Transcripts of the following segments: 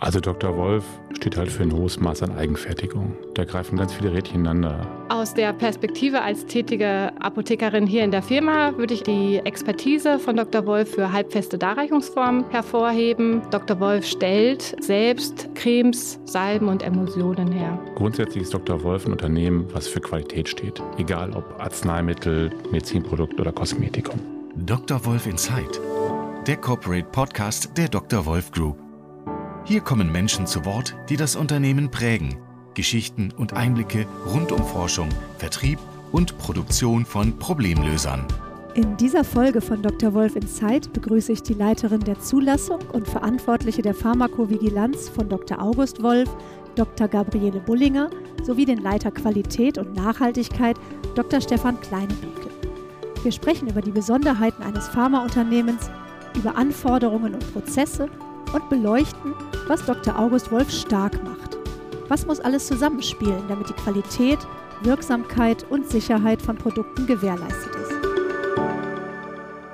Also Dr. Wolf steht halt für ein hohes Maß an Eigenfertigung. Da greifen ganz viele Rädchen ineinander. Aus der Perspektive als tätige Apothekerin hier in der Firma würde ich die Expertise von Dr. Wolf für halbfeste Darreichungsformen hervorheben. Dr. Wolf stellt selbst Cremes, Salben und Emulsionen her. Grundsätzlich ist Dr. Wolf ein Unternehmen, was für Qualität steht. Egal ob Arzneimittel, Medizinprodukt oder Kosmetikum. Dr. Wolf Inside, der Corporate Podcast der Dr. Wolf Group. Hier kommen Menschen zu Wort, die das Unternehmen prägen. Geschichten und Einblicke rund um Forschung, Vertrieb und Produktion von Problemlösern. In dieser Folge von Dr. Wolf Insight begrüße ich die Leiterin der Zulassung und Verantwortliche der Pharmakovigilanz von Dr. August Wolf, Dr. Gabriele Bullinger, sowie den Leiter Qualität und Nachhaltigkeit, Dr. Stefan Kleinebüke. Wir sprechen über die Besonderheiten eines Pharmaunternehmens, über Anforderungen und Prozesse und beleuchten, was Dr. August Wolf stark macht. Was muss alles zusammenspielen, damit die Qualität, Wirksamkeit und Sicherheit von Produkten gewährleistet ist?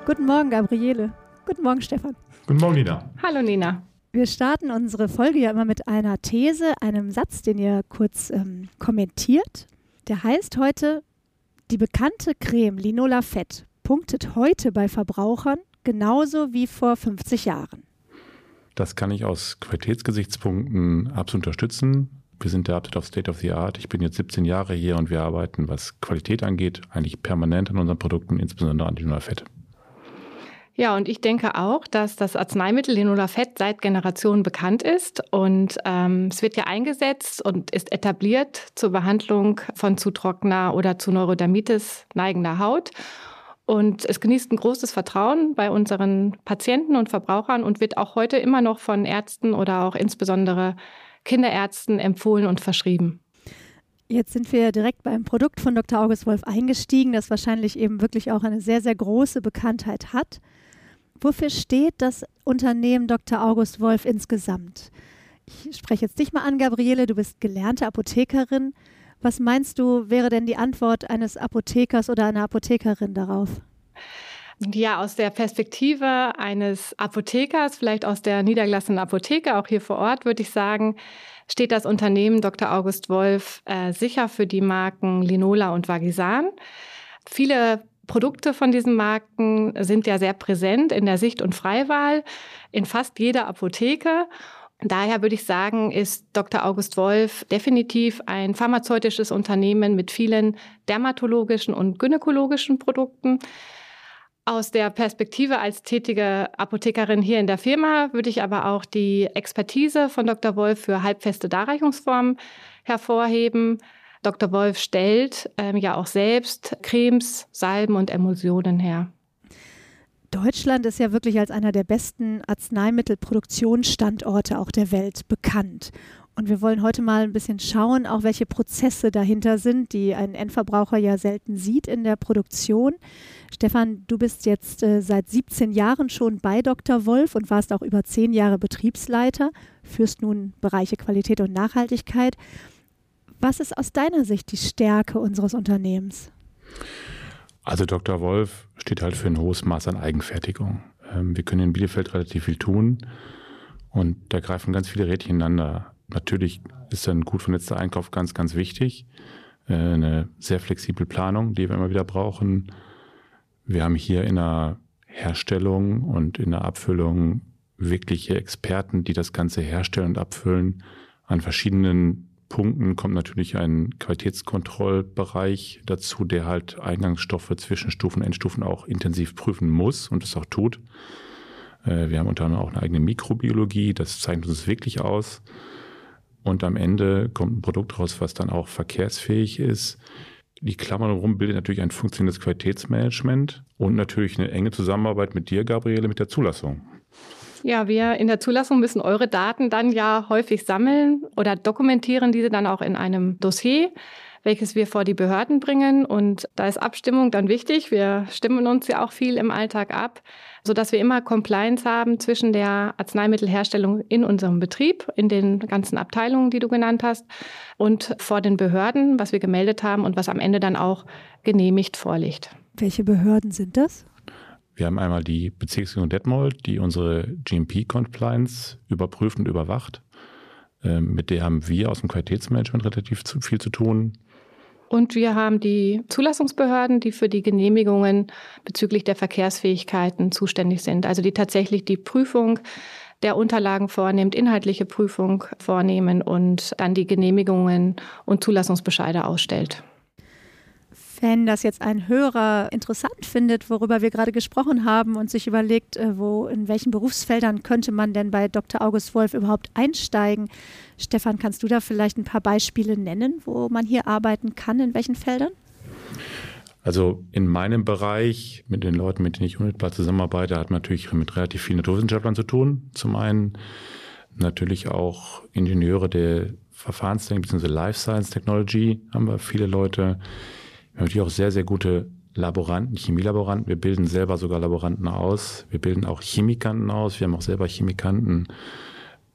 Guten Morgen, Gabriele. Guten Morgen, Stefan. Guten Morgen, Nina. Hallo, Nina. Wir starten unsere Folge ja immer mit einer These, einem Satz, den ihr kurz ähm, kommentiert. Der heißt heute, die bekannte Creme Linola Fett punktet heute bei Verbrauchern genauso wie vor 50 Jahren. Das kann ich aus Qualitätsgesichtspunkten absolut unterstützen. Wir sind der Update of State of the Art. Ich bin jetzt 17 Jahre hier und wir arbeiten, was Qualität angeht, eigentlich permanent an unseren Produkten, insbesondere an Linolafett. Ja, und ich denke auch, dass das Arzneimittel Linolafett seit Generationen bekannt ist und ähm, es wird ja eingesetzt und ist etabliert zur Behandlung von zu trockener oder zu Neurodermitis neigender Haut. Und es genießt ein großes Vertrauen bei unseren Patienten und Verbrauchern und wird auch heute immer noch von Ärzten oder auch insbesondere Kinderärzten empfohlen und verschrieben. Jetzt sind wir direkt beim Produkt von Dr. August Wolf eingestiegen, das wahrscheinlich eben wirklich auch eine sehr, sehr große Bekanntheit hat. Wofür steht das Unternehmen Dr. August Wolf insgesamt? Ich spreche jetzt dich mal an, Gabriele, du bist gelernte Apothekerin. Was meinst du, wäre denn die Antwort eines Apothekers oder einer Apothekerin darauf? Ja, aus der Perspektive eines Apothekers, vielleicht aus der niedergelassenen Apotheke, auch hier vor Ort, würde ich sagen, steht das Unternehmen Dr. August Wolf äh, sicher für die Marken Linola und Vagisan. Viele Produkte von diesen Marken sind ja sehr präsent in der Sicht- und Freiwahl in fast jeder Apotheke. Daher würde ich sagen, ist Dr. August Wolf definitiv ein pharmazeutisches Unternehmen mit vielen dermatologischen und gynäkologischen Produkten. Aus der Perspektive als tätige Apothekerin hier in der Firma würde ich aber auch die Expertise von Dr. Wolf für halbfeste Darreichungsformen hervorheben. Dr. Wolf stellt ähm, ja auch selbst Cremes, Salben und Emulsionen her. Deutschland ist ja wirklich als einer der besten Arzneimittelproduktionsstandorte auch der Welt bekannt. Und wir wollen heute mal ein bisschen schauen, auch welche Prozesse dahinter sind, die ein Endverbraucher ja selten sieht in der Produktion. Stefan, du bist jetzt äh, seit 17 Jahren schon bei Dr. Wolf und warst auch über zehn Jahre Betriebsleiter, führst nun Bereiche Qualität und Nachhaltigkeit. Was ist aus deiner Sicht die Stärke unseres Unternehmens? Also Dr. Wolf steht halt für ein hohes Maß an Eigenfertigung. Ähm, wir können in Bielefeld relativ viel tun und da greifen ganz viele Rädchen ineinander. Natürlich ist ein gut vernetzter Einkauf ganz, ganz wichtig. Äh, eine sehr flexible Planung, die wir immer wieder brauchen. Wir haben hier in der Herstellung und in der Abfüllung wirkliche Experten, die das Ganze herstellen und abfüllen an verschiedenen Punkten kommt natürlich ein Qualitätskontrollbereich dazu, der halt Eingangsstoffe, Zwischenstufen, Endstufen auch intensiv prüfen muss und es auch tut. Äh, wir haben unter anderem auch eine eigene Mikrobiologie, das zeichnet uns wirklich aus. Und am Ende kommt ein Produkt raus, was dann auch verkehrsfähig ist. Die Klammer herum bildet natürlich ein funktionierendes Qualitätsmanagement und natürlich eine enge Zusammenarbeit mit dir, Gabriele, mit der Zulassung. Ja, wir in der Zulassung müssen eure Daten dann ja häufig sammeln oder dokumentieren diese dann auch in einem Dossier, welches wir vor die Behörden bringen. Und da ist Abstimmung dann wichtig. Wir stimmen uns ja auch viel im Alltag ab, sodass wir immer Compliance haben zwischen der Arzneimittelherstellung in unserem Betrieb, in den ganzen Abteilungen, die du genannt hast, und vor den Behörden, was wir gemeldet haben und was am Ende dann auch genehmigt vorliegt. Welche Behörden sind das? Wir haben einmal die Bezirksregierung Detmold, die unsere GMP-Compliance überprüft und überwacht. Ähm, mit der haben wir aus dem Qualitätsmanagement relativ viel zu tun. Und wir haben die Zulassungsbehörden, die für die Genehmigungen bezüglich der Verkehrsfähigkeiten zuständig sind. Also die tatsächlich die Prüfung der Unterlagen vornimmt, inhaltliche Prüfung vornehmen und dann die Genehmigungen und Zulassungsbescheide ausstellt. Wenn das jetzt ein Hörer interessant findet, worüber wir gerade gesprochen haben und sich überlegt, äh, wo, in welchen Berufsfeldern könnte man denn bei Dr. August Wolf überhaupt einsteigen, Stefan, kannst du da vielleicht ein paar Beispiele nennen, wo man hier arbeiten kann, in welchen Feldern? Also in meinem Bereich, mit den Leuten, mit denen ich unmittelbar zusammenarbeite, hat man natürlich mit relativ vielen Naturwissenschaftlern zu tun. Zum einen natürlich auch Ingenieure der Verfahrenstechnik bzw. Life Science Technology haben wir viele Leute. Wir haben natürlich auch sehr, sehr gute Laboranten, Chemielaboranten. Wir bilden selber sogar Laboranten aus. Wir bilden auch Chemikanten aus. Wir haben auch selber Chemikanten.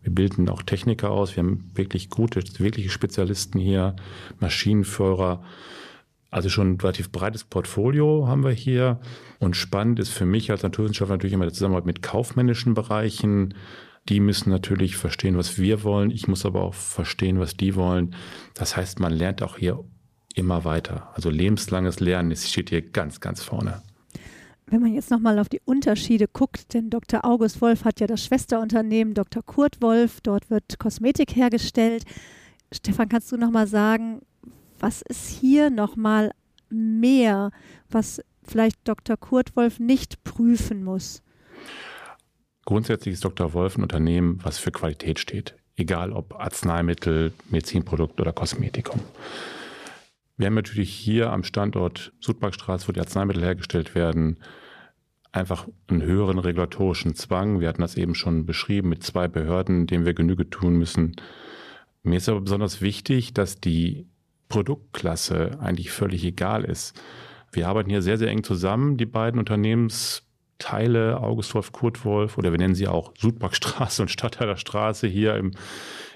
Wir bilden auch Techniker aus. Wir haben wirklich gute, wirkliche Spezialisten hier, Maschinenführer. Also schon ein relativ breites Portfolio haben wir hier. Und spannend ist für mich als Naturwissenschaftler natürlich immer der Zusammenarbeit mit kaufmännischen Bereichen. Die müssen natürlich verstehen, was wir wollen. Ich muss aber auch verstehen, was die wollen. Das heißt, man lernt auch hier immer weiter. Also lebenslanges Lernen das steht hier ganz, ganz vorne. Wenn man jetzt nochmal auf die Unterschiede guckt, denn Dr. August Wolf hat ja das Schwesterunternehmen Dr. Kurt Wolf, dort wird Kosmetik hergestellt. Stefan, kannst du nochmal sagen, was ist hier nochmal mehr, was vielleicht Dr. Kurt Wolf nicht prüfen muss? Grundsätzlich ist Dr. Wolf ein Unternehmen, was für Qualität steht, egal ob Arzneimittel, Medizinprodukt oder Kosmetikum. Wir haben natürlich hier am Standort Sudmarkstraße, wo die Arzneimittel hergestellt werden, einfach einen höheren regulatorischen Zwang. Wir hatten das eben schon beschrieben mit zwei Behörden, denen wir Genüge tun müssen. Mir ist aber besonders wichtig, dass die Produktklasse eigentlich völlig egal ist. Wir arbeiten hier sehr, sehr eng zusammen, die beiden Unternehmensteile, August Wolf, Kurt Wolf, oder wir nennen sie auch Sudmarkstraße und Stadtteiler Straße hier im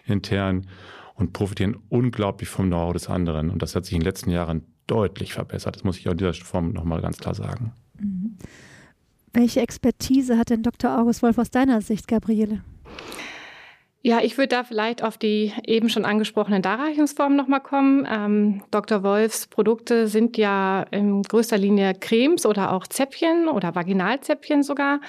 intern und profitieren unglaublich vom Know-how des anderen. Und das hat sich in den letzten Jahren deutlich verbessert. Das muss ich auch in dieser Form nochmal ganz klar sagen. Mhm. Welche Expertise hat denn Dr. August Wolf aus deiner Sicht, Gabriele? Ja, ich würde da vielleicht auf die eben schon angesprochenen Darreichungsformen nochmal kommen. Ähm, Dr. Wolfs Produkte sind ja in größter Linie Cremes oder auch Zäpfchen oder Vaginalzäpfchen sogar.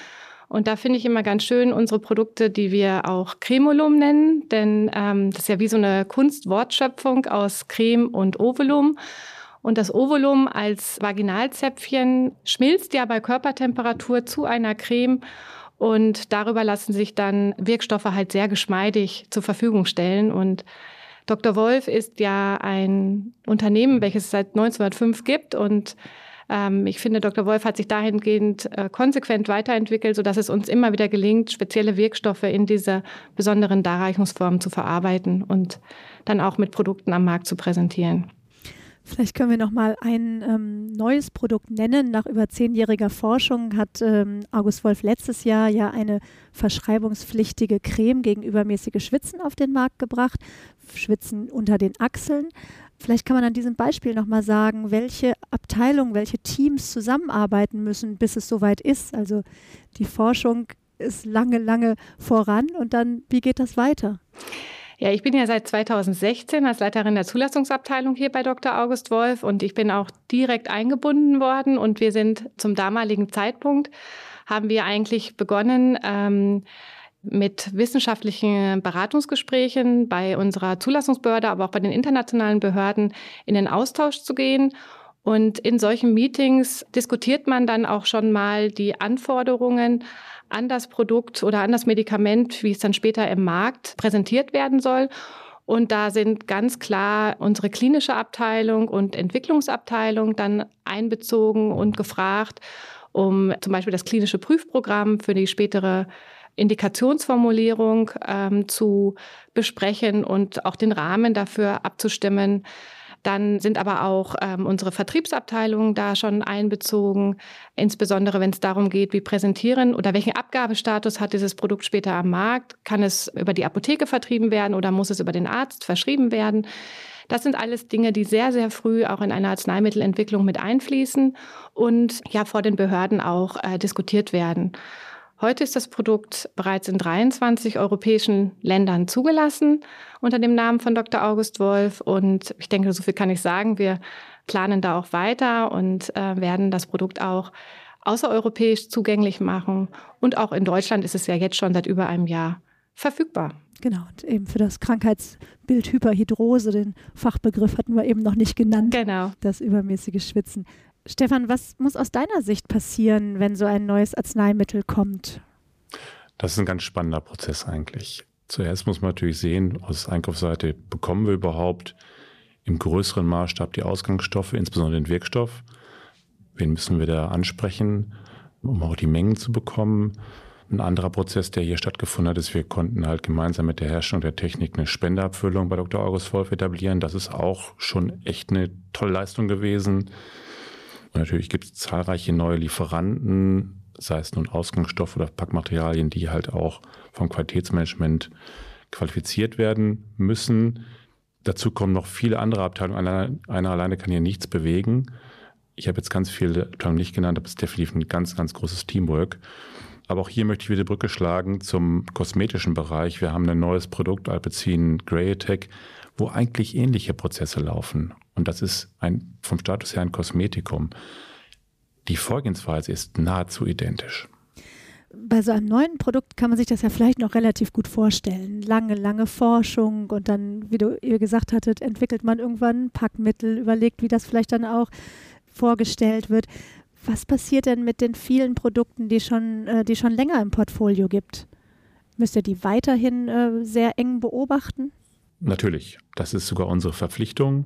Und da finde ich immer ganz schön unsere Produkte, die wir auch Cremolum nennen, denn ähm, das ist ja wie so eine Kunstwortschöpfung aus Creme und Ovolum. Und das Ovolum als Vaginalzäpfchen schmilzt ja bei Körpertemperatur zu einer Creme und darüber lassen sich dann Wirkstoffe halt sehr geschmeidig zur Verfügung stellen. Und Dr. Wolf ist ja ein Unternehmen, welches es seit 1905 gibt und ich finde, Dr. Wolf hat sich dahingehend äh, konsequent weiterentwickelt, sodass es uns immer wieder gelingt, spezielle Wirkstoffe in diese besonderen Darreichungsformen zu verarbeiten und dann auch mit Produkten am Markt zu präsentieren. Vielleicht können wir noch mal ein ähm, neues Produkt nennen. Nach über zehnjähriger Forschung hat ähm, August Wolf letztes Jahr ja eine verschreibungspflichtige Creme gegen übermäßige Schwitzen auf den Markt gebracht. Schwitzen unter den Achseln. Vielleicht kann man an diesem Beispiel nochmal sagen, welche Abteilungen, welche Teams zusammenarbeiten müssen, bis es soweit ist. Also die Forschung ist lange, lange voran und dann, wie geht das weiter? Ja, ich bin ja seit 2016 als Leiterin der Zulassungsabteilung hier bei Dr. August Wolf und ich bin auch direkt eingebunden worden und wir sind zum damaligen Zeitpunkt, haben wir eigentlich begonnen, ähm, mit wissenschaftlichen Beratungsgesprächen bei unserer Zulassungsbehörde, aber auch bei den internationalen Behörden in den Austausch zu gehen. Und in solchen Meetings diskutiert man dann auch schon mal die Anforderungen an das Produkt oder an das Medikament, wie es dann später im Markt präsentiert werden soll. Und da sind ganz klar unsere klinische Abteilung und Entwicklungsabteilung dann einbezogen und gefragt, um zum Beispiel das klinische Prüfprogramm für die spätere Indikationsformulierung ähm, zu besprechen und auch den Rahmen dafür abzustimmen. Dann sind aber auch ähm, unsere Vertriebsabteilungen da schon einbezogen, insbesondere wenn es darum geht, wie präsentieren oder welchen Abgabestatus hat dieses Produkt später am Markt. Kann es über die Apotheke vertrieben werden oder muss es über den Arzt verschrieben werden? Das sind alles Dinge, die sehr, sehr früh auch in eine Arzneimittelentwicklung mit einfließen und ja vor den Behörden auch äh, diskutiert werden. Heute ist das Produkt bereits in 23 europäischen Ländern zugelassen unter dem Namen von Dr. August Wolf. Und ich denke, so viel kann ich sagen. Wir planen da auch weiter und äh, werden das Produkt auch außereuropäisch zugänglich machen. Und auch in Deutschland ist es ja jetzt schon seit über einem Jahr verfügbar. Genau, und eben für das Krankheitsbild Hyperhidrose, den Fachbegriff hatten wir eben noch nicht genannt. Genau. Das übermäßige Schwitzen. Stefan, was muss aus deiner Sicht passieren, wenn so ein neues Arzneimittel kommt? Das ist ein ganz spannender Prozess eigentlich. Zuerst muss man natürlich sehen, aus Einkaufsseite bekommen wir überhaupt im größeren Maßstab die Ausgangsstoffe, insbesondere den Wirkstoff. Wen müssen wir da ansprechen, um auch die Mengen zu bekommen? Ein anderer Prozess, der hier stattgefunden hat, ist, wir konnten halt gemeinsam mit der Herstellung der Technik eine Spendeabfüllung bei Dr. August Wolf etablieren. Das ist auch schon echt eine tolle Leistung gewesen. Und natürlich gibt es zahlreiche neue Lieferanten, sei es nun Ausgangsstoff oder Packmaterialien, die halt auch vom Qualitätsmanagement qualifiziert werden müssen. Dazu kommen noch viele andere Abteilungen. Einer, einer alleine kann hier nichts bewegen. Ich habe jetzt ganz viele Abteilungen nicht genannt, aber es ist definitiv ein ganz, ganz großes Teamwork. Aber auch hier möchte ich wieder Brücke schlagen zum kosmetischen Bereich. Wir haben ein neues Produkt, Alpecin Grey Attack, wo eigentlich ähnliche Prozesse laufen. Und das ist ein, vom Status her ein Kosmetikum. Die Vorgehensweise ist nahezu identisch. Bei so einem neuen Produkt kann man sich das ja vielleicht noch relativ gut vorstellen. Lange, lange Forschung und dann, wie du ihr gesagt hattet, entwickelt man irgendwann Packmittel, überlegt, wie das vielleicht dann auch vorgestellt wird. Was passiert denn mit den vielen Produkten, die schon, äh, die schon länger im Portfolio gibt? Müsst ihr die weiterhin äh, sehr eng beobachten? Natürlich, das ist sogar unsere Verpflichtung.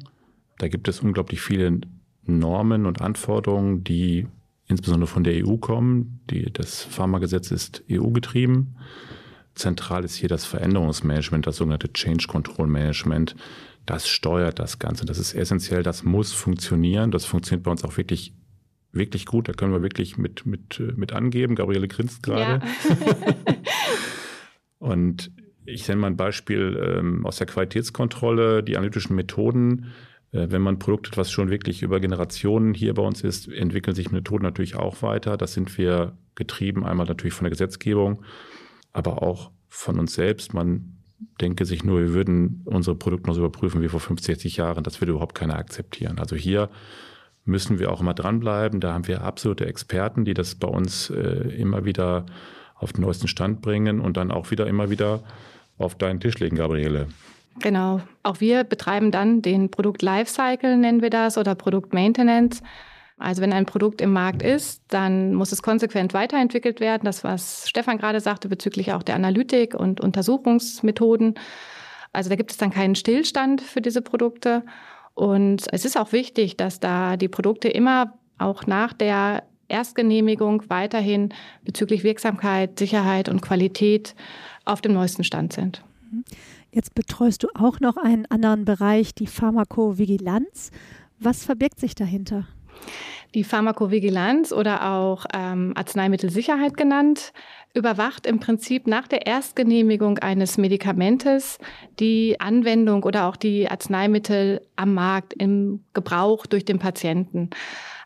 Da gibt es unglaublich viele Normen und Anforderungen, die insbesondere von der EU kommen. Die, das Pharmagesetz ist EU-getrieben. Zentral ist hier das Veränderungsmanagement, das sogenannte Change Control Management. Das steuert das Ganze. Das ist essentiell, das muss funktionieren. Das funktioniert bei uns auch wirklich, wirklich gut. Da können wir wirklich mit, mit, mit angeben. Gabriele grinst gerade. Ja. und ich nenne mal ein Beispiel ähm, aus der Qualitätskontrolle, die analytischen Methoden. Äh, wenn man ein Produkt hat, was schon wirklich über Generationen hier bei uns ist, entwickeln sich Methoden natürlich auch weiter. Das sind wir getrieben, einmal natürlich von der Gesetzgebung, aber auch von uns selbst. Man denke sich nur, wir würden unsere Produkte noch so überprüfen wie vor 50, 60 Jahren. Das würde überhaupt keiner akzeptieren. Also hier müssen wir auch immer dranbleiben. Da haben wir absolute Experten, die das bei uns äh, immer wieder auf den neuesten Stand bringen und dann auch wieder immer wieder auf deinen Tisch legen, Gabriele. Genau. Auch wir betreiben dann den Produkt Lifecycle, nennen wir das, oder Produkt Maintenance. Also wenn ein Produkt im Markt ist, dann muss es konsequent weiterentwickelt werden. Das, was Stefan gerade sagte bezüglich auch der Analytik und Untersuchungsmethoden. Also da gibt es dann keinen Stillstand für diese Produkte. Und es ist auch wichtig, dass da die Produkte immer auch nach der Erstgenehmigung weiterhin bezüglich Wirksamkeit, Sicherheit und Qualität auf dem neuesten Stand sind. Jetzt betreust du auch noch einen anderen Bereich, die Pharmakovigilanz. Was verbirgt sich dahinter? Die Pharmakovigilanz oder auch ähm, Arzneimittelsicherheit genannt, überwacht im Prinzip nach der Erstgenehmigung eines Medikamentes die Anwendung oder auch die Arzneimittel am Markt im Gebrauch durch den Patienten.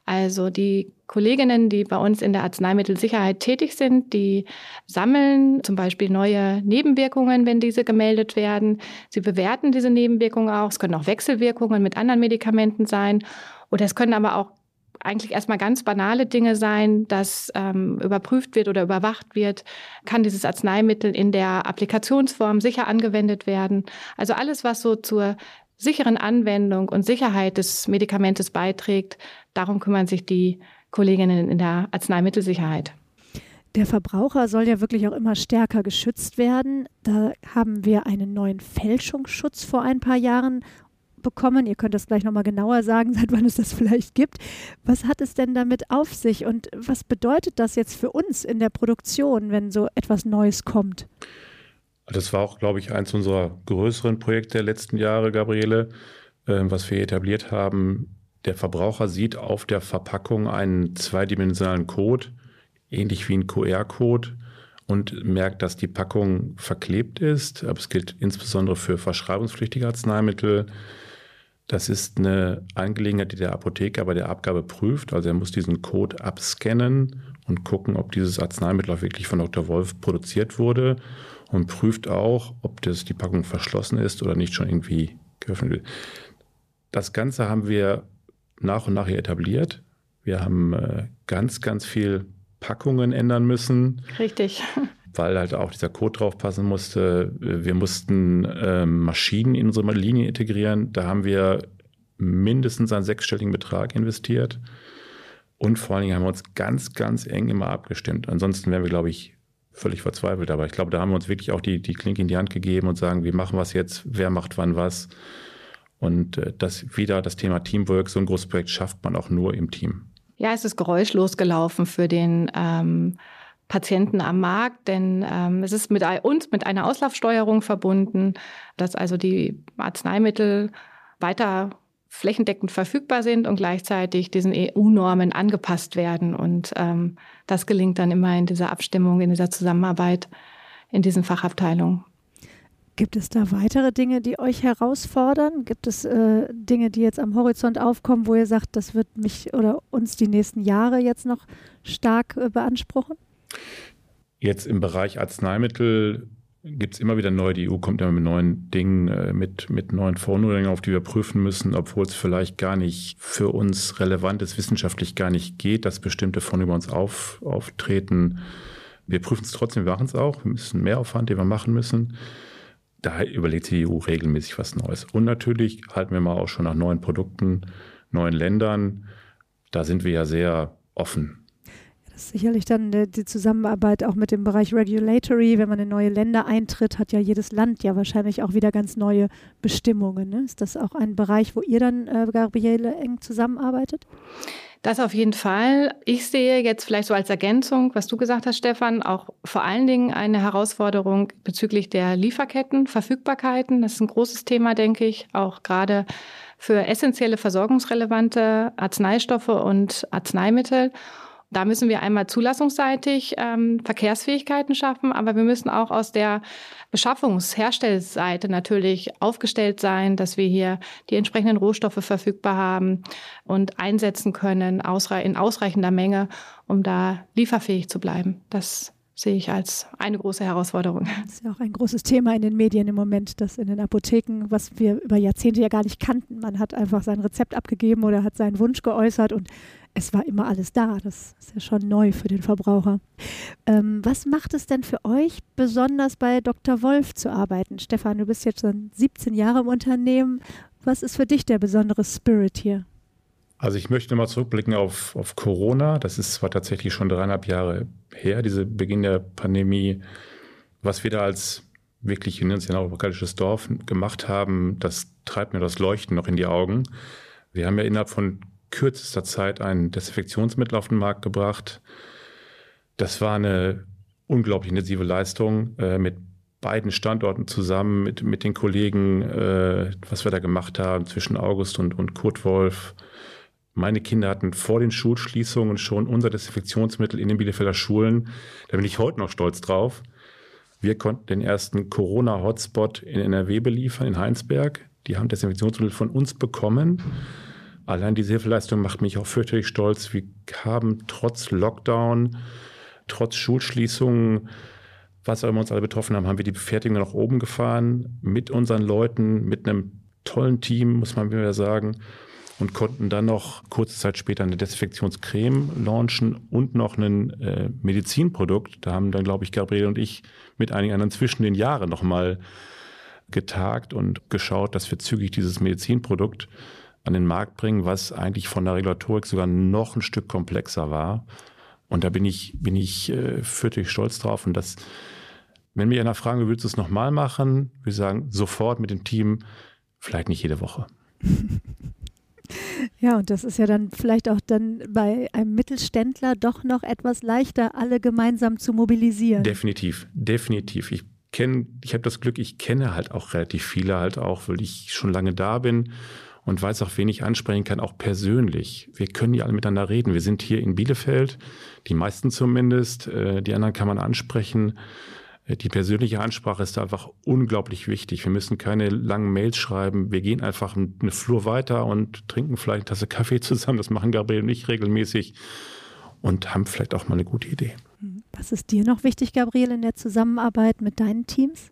Also die Kolleginnen, die bei uns in der Arzneimittelsicherheit tätig sind, die sammeln zum Beispiel neue Nebenwirkungen, wenn diese gemeldet werden. Sie bewerten diese Nebenwirkungen auch. Es können auch Wechselwirkungen mit anderen Medikamenten sein. Oder es können aber auch eigentlich erstmal ganz banale Dinge sein, dass ähm, überprüft wird oder überwacht wird, kann dieses Arzneimittel in der Applikationsform sicher angewendet werden. Also alles, was so zur sicheren Anwendung und Sicherheit des Medikamentes beiträgt, darum kümmern sich die Kolleginnen in der Arzneimittelsicherheit. Der Verbraucher soll ja wirklich auch immer stärker geschützt werden. Da haben wir einen neuen Fälschungsschutz vor ein paar Jahren bekommen. Ihr könnt das gleich nochmal genauer sagen, seit wann es das vielleicht gibt. Was hat es denn damit auf sich und was bedeutet das jetzt für uns in der Produktion, wenn so etwas Neues kommt? Das war auch, glaube ich, eins unserer größeren Projekte der letzten Jahre, Gabriele, äh, was wir etabliert haben. Der Verbraucher sieht auf der Verpackung einen zweidimensionalen Code, ähnlich wie ein QR-Code, und merkt, dass die Packung verklebt ist. Aber es gilt insbesondere für verschreibungspflichtige Arzneimittel Das ist eine Angelegenheit, die der Apotheker bei der Abgabe prüft. Also er muss diesen Code abscannen und gucken, ob dieses Arzneimittel auch wirklich von Dr. Wolf produziert wurde und prüft auch, ob das die Packung verschlossen ist oder nicht schon irgendwie geöffnet wird. Das Ganze haben wir nach und nach hier etabliert. Wir haben äh, ganz, ganz viel Packungen ändern müssen. Richtig. Weil halt auch dieser Code drauf passen musste. Wir mussten äh, Maschinen in unsere Linie integrieren. Da haben wir mindestens einen sechsstelligen Betrag investiert. Und vor allen Dingen haben wir uns ganz, ganz eng immer abgestimmt. Ansonsten wären wir, glaube ich, völlig verzweifelt. Aber ich glaube, da haben wir uns wirklich auch die, die Klinke in die Hand gegeben und sagen, wir machen was jetzt, wer macht wann was. Und äh, das wieder das Thema Teamwork, so ein großes Projekt schafft man auch nur im Team. Ja, es ist geräuschlos gelaufen für den ähm, Patienten am Markt, denn ähm, es ist mit uns mit einer Auslaufsteuerung verbunden, dass also die Arzneimittel weiter flächendeckend verfügbar sind und gleichzeitig diesen EU-Normen angepasst werden. Und ähm, das gelingt dann immer in dieser Abstimmung, in dieser Zusammenarbeit in diesen Fachabteilungen. Gibt es da weitere Dinge, die euch herausfordern? Gibt es äh, Dinge, die jetzt am Horizont aufkommen, wo ihr sagt, das wird mich oder uns die nächsten Jahre jetzt noch stark äh, beanspruchen? Jetzt im Bereich Arzneimittel gibt es immer wieder neu. Die EU kommt immer mit neuen Dingen, äh, mit, mit neuen Verordnungen, auf die wir prüfen müssen, obwohl es vielleicht gar nicht für uns relevant ist, wissenschaftlich gar nicht geht, dass bestimmte von über uns auf, auftreten. Wir prüfen es trotzdem, wir machen es auch. Wir müssen mehr Aufwand, den wir machen müssen da überlegt sich die EU regelmäßig was Neues. Und natürlich halten wir mal auch schon nach neuen Produkten, neuen Ländern. Da sind wir ja sehr offen. Das ist sicherlich dann die Zusammenarbeit auch mit dem Bereich Regulatory. Wenn man in neue Länder eintritt, hat ja jedes Land ja wahrscheinlich auch wieder ganz neue Bestimmungen. Ne? Ist das auch ein Bereich, wo ihr dann, äh, Gabriele, eng zusammenarbeitet? Das auf jeden Fall. Ich sehe jetzt vielleicht so als Ergänzung, was du gesagt hast, Stefan, auch vor allen Dingen eine Herausforderung bezüglich der Lieferketten, Verfügbarkeiten. Das ist ein großes Thema, denke ich, auch gerade für essentielle versorgungsrelevante Arzneistoffe und Arzneimittel. Da müssen wir einmal zulassungsseitig ähm, Verkehrsfähigkeiten schaffen, aber wir müssen auch aus der Beschaffungs-Herstellseite natürlich aufgestellt sein, dass wir hier die entsprechenden Rohstoffe verfügbar haben und einsetzen können in ausreichender Menge, um da lieferfähig zu bleiben. Das sehe ich als eine große Herausforderung. Das ist ja auch ein großes Thema in den Medien im Moment, dass in den Apotheken, was wir über Jahrzehnte ja gar nicht kannten, man hat einfach sein Rezept abgegeben oder hat seinen Wunsch geäußert und es war immer alles da. Das ist ja schon neu für den Verbraucher. Ähm, was macht es denn für euch besonders bei Dr. Wolf zu arbeiten? Stefan, du bist jetzt schon 17 Jahre im Unternehmen. Was ist für dich der besondere Spirit hier? Also ich möchte mal zurückblicken auf, auf Corona. Das ist zwar tatsächlich schon dreieinhalb Jahre her, diese Beginn der Pandemie. Was wir da als wirklich, wir nennen es ja auch apokalyptisches Dorf gemacht haben, das treibt mir das Leuchten noch in die Augen. Wir haben ja innerhalb von kürzester Zeit ein Desinfektionsmittel auf den Markt gebracht. Das war eine unglaublich intensive Leistung äh, mit beiden Standorten zusammen, mit, mit den Kollegen, äh, was wir da gemacht haben zwischen August und, und Kurt Wolf. Meine Kinder hatten vor den Schulschließungen schon unser Desinfektionsmittel in den Bielefelder Schulen. Da bin ich heute noch stolz drauf. Wir konnten den ersten Corona-Hotspot in NRW beliefern, in Heinsberg. Die haben Desinfektionsmittel von uns bekommen. Allein diese Hilfeleistung macht mich auch fürchterlich stolz. Wir haben trotz Lockdown, trotz Schulschließungen, was auch immer uns alle betroffen haben, haben wir die Befertigung nach oben gefahren mit unseren Leuten, mit einem tollen Team, muss man wieder sagen, und konnten dann noch kurze Zeit später eine Desinfektionscreme launchen und noch ein äh, Medizinprodukt. Da haben dann, glaube ich, Gabriele und ich mit einigen anderen zwischen den Jahren nochmal getagt und geschaut, dass wir zügig dieses Medizinprodukt an den Markt bringen, was eigentlich von der Regulatorik sogar noch ein Stück komplexer war. Und da bin ich, bin ich äh, fürchterlich stolz drauf. Und das, wenn mich einer fragen, willst du es nochmal machen? Wir sagen sofort mit dem Team, vielleicht nicht jede Woche. Ja, und das ist ja dann vielleicht auch dann bei einem Mittelständler doch noch etwas leichter, alle gemeinsam zu mobilisieren. Definitiv, definitiv. Ich kenne, ich habe das Glück, ich kenne halt auch relativ viele halt auch, weil ich schon lange da bin und weiß auch, wen ich ansprechen kann, auch persönlich. Wir können ja alle miteinander reden. Wir sind hier in Bielefeld, die meisten zumindest. Äh, die anderen kann man ansprechen. Äh, die persönliche Ansprache ist einfach unglaublich wichtig. Wir müssen keine langen Mails schreiben. Wir gehen einfach eine Flur weiter und trinken vielleicht eine Tasse Kaffee zusammen. Das machen Gabriel und ich regelmäßig und haben vielleicht auch mal eine gute Idee. Was ist dir noch wichtig, Gabriel, in der Zusammenarbeit mit deinen Teams?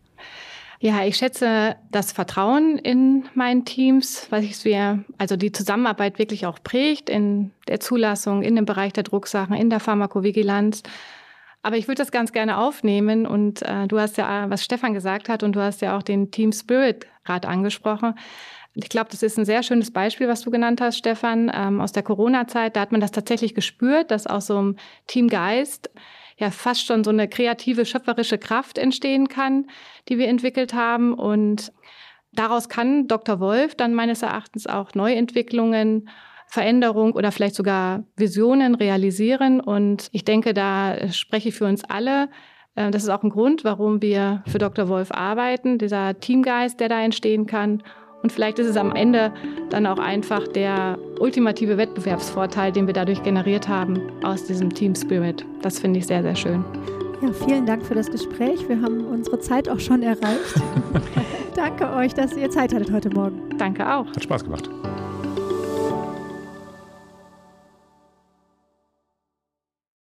Ja, ich schätze das Vertrauen in meinen Teams, was ich wir, also die Zusammenarbeit wirklich auch prägt in der Zulassung, in dem Bereich der Drucksachen, in der Pharmakovigilanz. Aber ich würde das ganz gerne aufnehmen und äh, du hast ja, was Stefan gesagt hat und du hast ja auch den Team Spirit gerade angesprochen. Ich glaube, das ist ein sehr schönes Beispiel, was du genannt hast, Stefan, ähm, aus der Corona-Zeit. Da hat man das tatsächlich gespürt, dass aus so einem Teamgeist ja fast schon so eine kreative, schöpferische Kraft entstehen kann, die wir entwickelt haben. Und daraus kann Dr. Wolf dann meines Erachtens auch Neuentwicklungen Veränderung oder vielleicht sogar Visionen realisieren. Und ich denke, da spreche ich für uns alle. Äh, das ist auch ein Grund, warum wir für Dr. Wolf arbeiten, dieser Teamgeist, der da entstehen kann. Und vielleicht ist es am Ende dann auch einfach der ultimative Wettbewerbsvorteil, den wir dadurch generiert haben aus diesem Team Spirit. Das finde ich sehr, sehr schön. Ja, vielen Dank für das Gespräch. Wir haben unsere Zeit auch schon erreicht. Danke euch, dass ihr Zeit hattet heute Morgen. Danke auch. Hat Spaß gemacht.